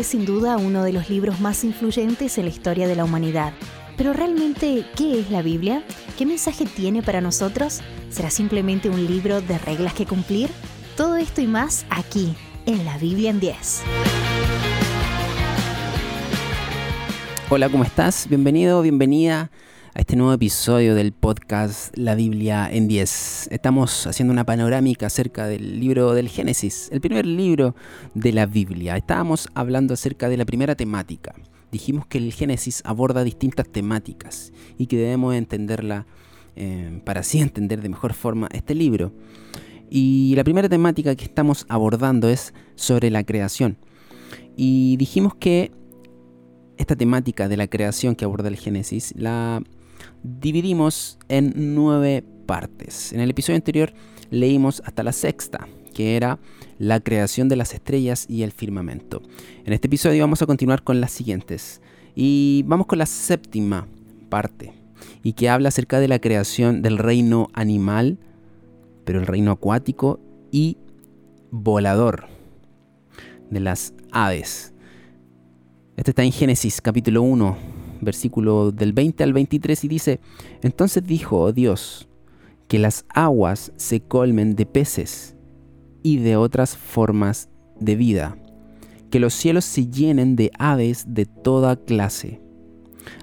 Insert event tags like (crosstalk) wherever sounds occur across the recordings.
es sin duda uno de los libros más influyentes en la historia de la humanidad. Pero realmente, ¿qué es la Biblia? ¿Qué mensaje tiene para nosotros? ¿Será simplemente un libro de reglas que cumplir? Todo esto y más aquí, en la Biblia en 10. Hola, ¿cómo estás? Bienvenido, bienvenida a este nuevo episodio del podcast La Biblia en 10. Estamos haciendo una panorámica acerca del libro del Génesis, el primer libro de la Biblia. Estábamos hablando acerca de la primera temática. Dijimos que el Génesis aborda distintas temáticas y que debemos entenderla eh, para así (laughs) entender de mejor forma este libro. Y la primera temática que estamos abordando es sobre la creación. Y dijimos que esta temática de la creación que aborda el Génesis la dividimos en nueve partes. En el episodio anterior leímos hasta la sexta, que era la creación de las estrellas y el firmamento. En este episodio vamos a continuar con las siguientes. Y vamos con la séptima parte, y que habla acerca de la creación del reino animal, pero el reino acuático y volador, de las aves. Este está en Génesis capítulo 1, versículo del 20 al 23, y dice, entonces dijo oh Dios, que las aguas se colmen de peces y de otras formas de vida, que los cielos se llenen de aves de toda clase.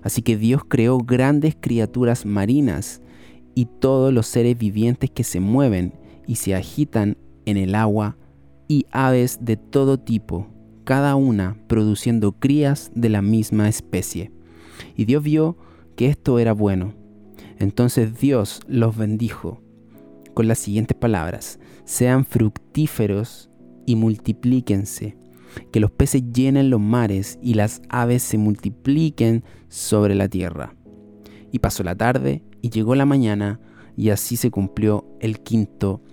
Así que Dios creó grandes criaturas marinas y todos los seres vivientes que se mueven y se agitan en el agua y aves de todo tipo, cada una produciendo crías de la misma especie. Y Dios vio que esto era bueno. Entonces Dios los bendijo con las siguientes palabras. Sean fructíferos y multiplíquense. Que los peces llenen los mares y las aves se multipliquen sobre la tierra. Y pasó la tarde y llegó la mañana y así se cumplió el quinto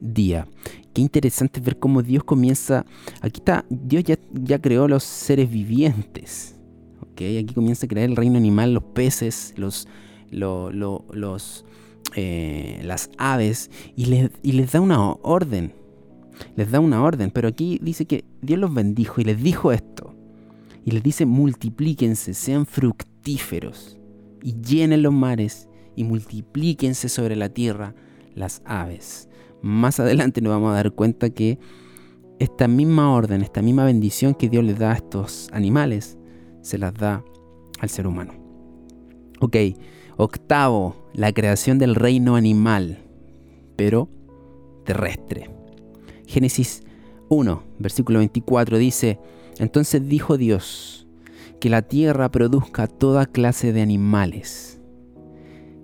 día. Qué interesante ver cómo Dios comienza. Aquí está, Dios ya, ya creó los seres vivientes. Aquí comienza a crear el reino animal, los peces, los, los, eh, las aves, y les, y les da una orden. Les da una orden, pero aquí dice que Dios los bendijo y les dijo esto. Y les dice, multiplíquense, sean fructíferos, y llenen los mares, y multiplíquense sobre la tierra las aves. Más adelante nos vamos a dar cuenta que esta misma orden, esta misma bendición que Dios les da a estos animales, se las da al ser humano. Ok, octavo, la creación del reino animal, pero terrestre. Génesis 1, versículo 24 dice, entonces dijo Dios, que la tierra produzca toda clase de animales,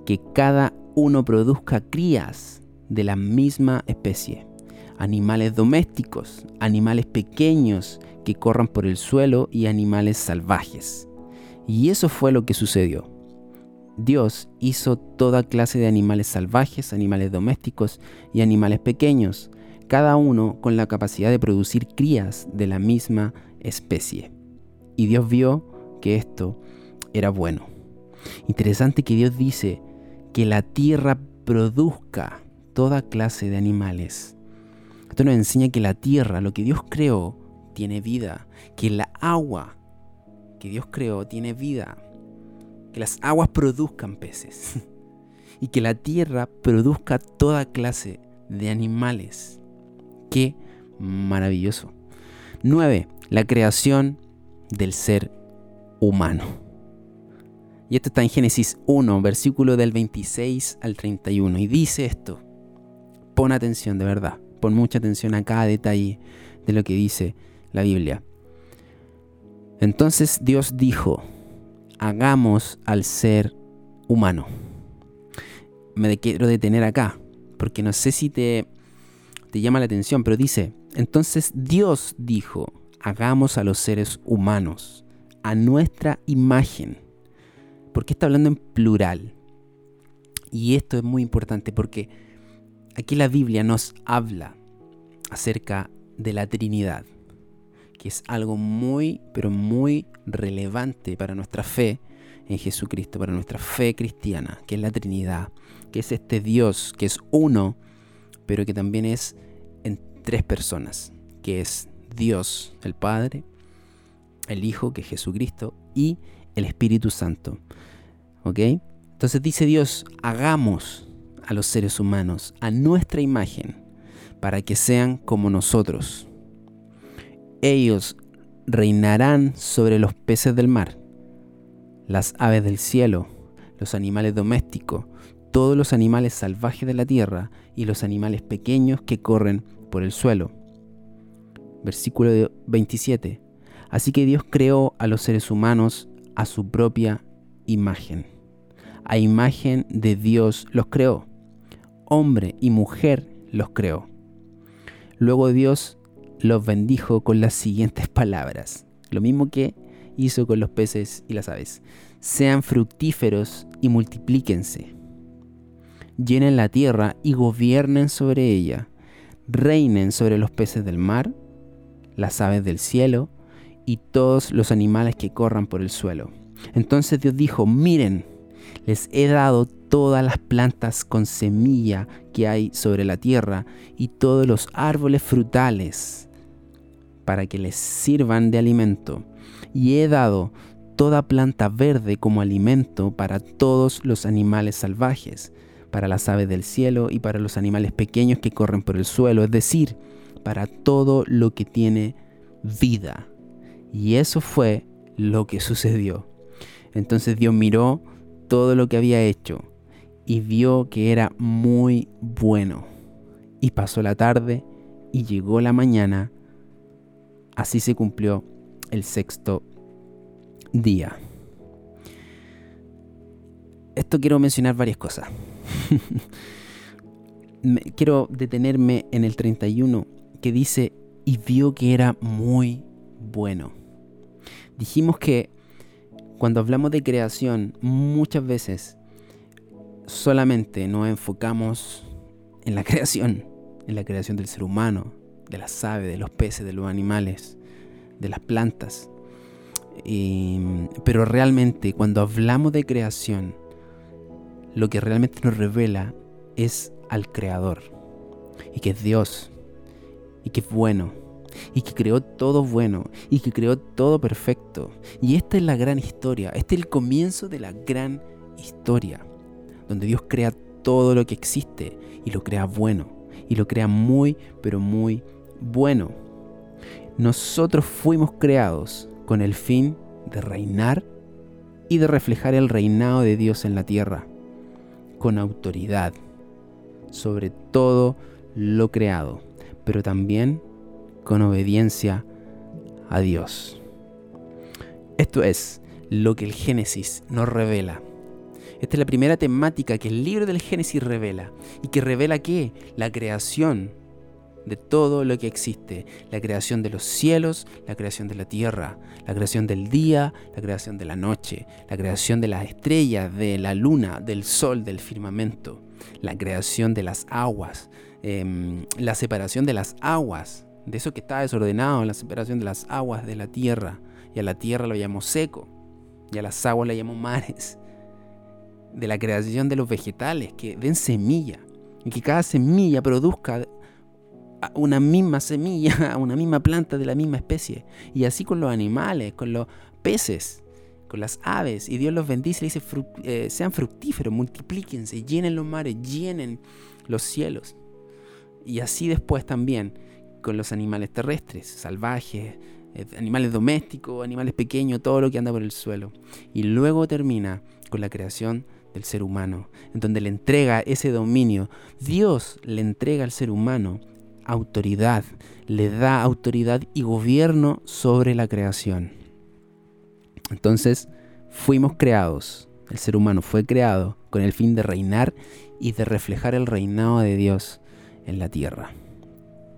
que cada uno produzca crías de la misma especie, animales domésticos, animales pequeños que corran por el suelo y animales salvajes. Y eso fue lo que sucedió. Dios hizo toda clase de animales salvajes, animales domésticos y animales pequeños, cada uno con la capacidad de producir crías de la misma especie. Y Dios vio que esto era bueno. Interesante que Dios dice que la tierra produzca toda clase de animales. Esto nos enseña que la tierra, lo que Dios creó, tiene vida, que la agua que Dios creó tiene vida, que las aguas produzcan peces (laughs) y que la tierra produzca toda clase de animales. Qué maravilloso. 9. La creación del ser humano. Y esto está en Génesis 1, versículo del 26 al 31. Y dice esto. Pon atención, de verdad. Pon mucha atención a cada detalle de lo que dice la Biblia. Entonces Dios dijo, hagamos al ser humano. Me quiero detener acá, porque no sé si te, te llama la atención, pero dice, entonces Dios dijo, hagamos a los seres humanos, a nuestra imagen. Porque está hablando en plural. Y esto es muy importante porque aquí la Biblia nos habla acerca de la Trinidad que es algo muy, pero muy relevante para nuestra fe en Jesucristo, para nuestra fe cristiana, que es la Trinidad, que es este Dios que es uno, pero que también es en tres personas, que es Dios el Padre, el Hijo, que es Jesucristo, y el Espíritu Santo. ¿Ok? Entonces dice Dios, hagamos a los seres humanos a nuestra imagen para que sean como nosotros. Ellos reinarán sobre los peces del mar, las aves del cielo, los animales domésticos, todos los animales salvajes de la tierra y los animales pequeños que corren por el suelo. Versículo 27. Así que Dios creó a los seres humanos a su propia imagen. A imagen de Dios los creó. Hombre y mujer los creó. Luego Dios los bendijo con las siguientes palabras. Lo mismo que hizo con los peces y las aves. Sean fructíferos y multiplíquense llenen la tierra y gobiernen sobre ella, reinen sobre los peces del mar, las aves del cielo y todos los animales que corran por el suelo. Entonces Dios dijo, miren, les he dado todas las plantas con semilla que hay sobre la tierra y todos los árboles frutales para que les sirvan de alimento. Y he dado toda planta verde como alimento para todos los animales salvajes para las aves del cielo y para los animales pequeños que corren por el suelo, es decir, para todo lo que tiene vida. Y eso fue lo que sucedió. Entonces Dios miró todo lo que había hecho y vio que era muy bueno. Y pasó la tarde y llegó la mañana. Así se cumplió el sexto día. Esto quiero mencionar varias cosas. (laughs) quiero detenerme en el 31 que dice, y vio que era muy bueno. Dijimos que cuando hablamos de creación, muchas veces solamente nos enfocamos en la (laughs) creación, en la creación del ser humano, de las aves, de los peces, de los animales, de las plantas. pero realmente cuando hablamos de creación, lo que realmente nos revela es al Creador, y que es Dios, y que es bueno, y que creó todo bueno, y que creó todo perfecto. Y esta es la gran historia, este es el comienzo de la gran historia, donde Dios crea todo lo que existe. Y lo crea bueno, y lo crea muy, pero muy bueno. Nosotros fuimos creados con el fin de reinar y de reflejar el reinado de Dios en la tierra con autoridad sobre todo lo creado, pero también con obediencia a Dios. Esto es lo que el Génesis nos revela. Esta es la primera temática que el libro del Génesis revela. ¿Y que revela qué? La creación de todo lo que existe. La creación de los cielos, la creación de la tierra, la creación del día, la creación de la noche, la creación de las estrellas, de la luna, del sol, del firmamento, la creación de las aguas, em, la separación de las aguas, de eso que está desordenado, la separación de las aguas de la tierra. Y a la tierra lo llamamos seco, y a las aguas le llamamos mares. De la creación de los vegetales que den semilla, y que cada semilla produzca una misma semilla, (laughs) una misma planta de la misma especie. Y así con los animales, con los peces, con las aves. Y Dios los bendice y dice, eh, sean fructíferos, multiplíquense, llenen los mares, llenen los cielos. Y así después también con los animales terrestres, salvajes, eh, animales domésticos, animales pequeños, todo lo que anda por el suelo. Y luego termina con la creación del ser humano, en donde le entrega ese dominio. Dios le entrega al ser humano autoridad, le da autoridad y gobierno sobre la creación. Entonces, fuimos creados, el ser humano fue creado con el fin de reinar y de reflejar el reinado de Dios en la tierra.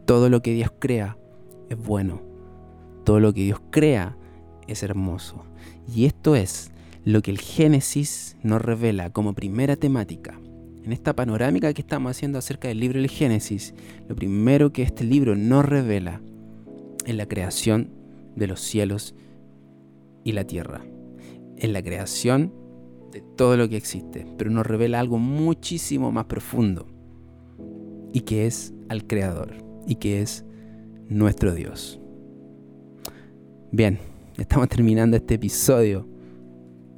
Todo lo que Dios crea es bueno, todo lo que Dios crea es hermoso. Y esto es lo que el Génesis nos revela como primera temática en esta panorámica que estamos haciendo acerca del libro del Génesis, lo primero que este libro nos revela es la creación de los cielos y la tierra. Es la creación de todo lo que existe, pero nos revela algo muchísimo más profundo y que es al Creador y que es nuestro Dios. Bien, Estamos terminando este episodio,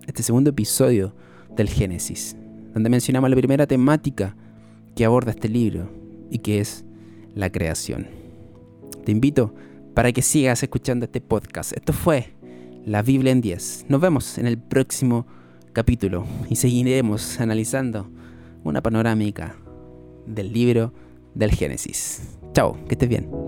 este segundo episodio del Génesis, donde mencionamos la primera temática que aborda este libro y que es la creación. Te invito para que sigas escuchando este podcast. Esto fue la Biblia en 10. Nos vemos en el próximo capítulo y seguiremos analizando una panorámica del libro del Génesis. Chao, que estés bien.